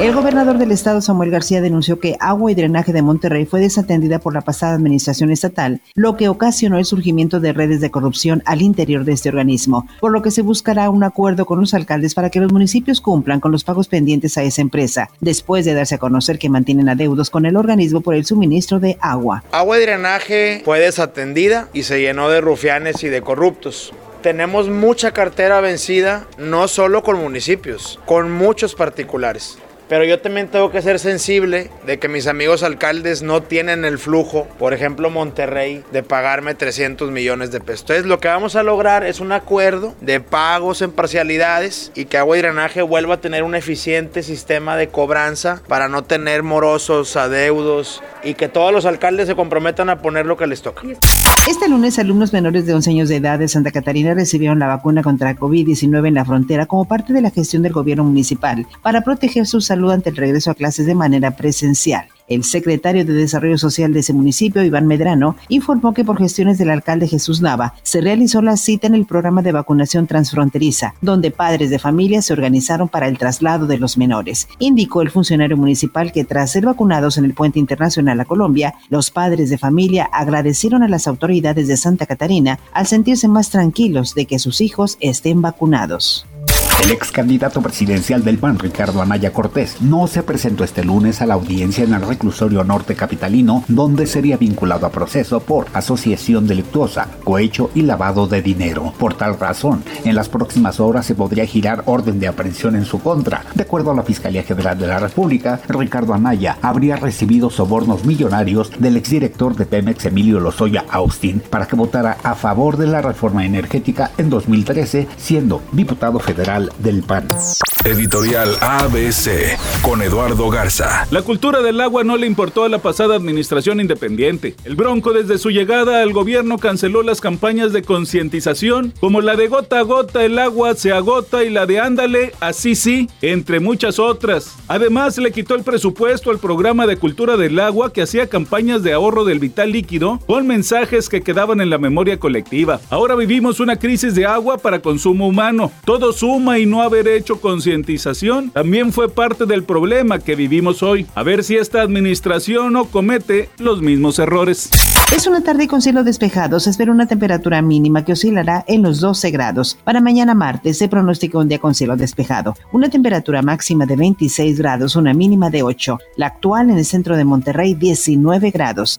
El gobernador del estado, Samuel García, denunció que agua y drenaje de Monterrey fue desatendida por la pasada administración estatal, lo que ocasionó el surgimiento de redes de corrupción al interior de este organismo, por lo que se buscará un acuerdo con los alcaldes para que los municipios cumplan con los pagos pendientes a esa empresa, después de darse a conocer que mantienen adeudos con el organismo por el suministro de agua. Agua y drenaje fue desatendida y se llenó de rufianes y de corruptos tenemos mucha cartera vencida, no solo con municipios, con muchos particulares. Pero yo también tengo que ser sensible de que mis amigos alcaldes no tienen el flujo, por ejemplo Monterrey, de pagarme 300 millones de pesos. Entonces lo que vamos a lograr es un acuerdo de pagos en parcialidades y que agua y drenaje vuelva a tener un eficiente sistema de cobranza para no tener morosos, adeudos y que todos los alcaldes se comprometan a poner lo que les toca. Este lunes, alumnos menores de 11 años de edad de Santa Catarina recibieron la vacuna contra COVID-19 en la frontera como parte de la gestión del gobierno municipal para proteger su salud ante el regreso a clases de manera presencial. El secretario de Desarrollo Social de ese municipio, Iván Medrano, informó que por gestiones del alcalde Jesús Nava se realizó la cita en el programa de vacunación transfronteriza, donde padres de familia se organizaron para el traslado de los menores. Indicó el funcionario municipal que tras ser vacunados en el puente internacional a Colombia, los padres de familia agradecieron a las autoridades de Santa Catarina al sentirse más tranquilos de que sus hijos estén vacunados. El ex candidato presidencial del PAN, Ricardo Anaya Cortés, no se presentó este lunes a la audiencia en el reclusorio norte capitalino, donde sería vinculado a proceso por asociación delictuosa, cohecho y lavado de dinero. Por tal razón, en las próximas horas se podría girar orden de aprehensión en su contra. De acuerdo a la Fiscalía General de la República, Ricardo Anaya habría recibido sobornos millonarios del exdirector de Pemex, Emilio Lozoya Austin, para que votara a favor de la reforma energética en 2013, siendo diputado federal del PAN. Editorial ABC con Eduardo Garza. La cultura del agua no le importó a la pasada administración independiente. El Bronco desde su llegada al gobierno canceló las campañas de concientización como la de gota a gota el agua se agota y la de ándale así sí, entre muchas otras. Además le quitó el presupuesto al programa de cultura del agua que hacía campañas de ahorro del vital líquido con mensajes que quedaban en la memoria colectiva. Ahora vivimos una crisis de agua para consumo humano. Todo suma y no haber hecho concientización también fue parte del problema que vivimos hoy. A ver si esta administración no comete los mismos errores. Es una tarde con cielo despejado. Se espera una temperatura mínima que oscilará en los 12 grados. Para mañana martes se pronostica un día con cielo despejado. Una temperatura máxima de 26 grados, una mínima de 8. La actual en el centro de Monterrey, 19 grados.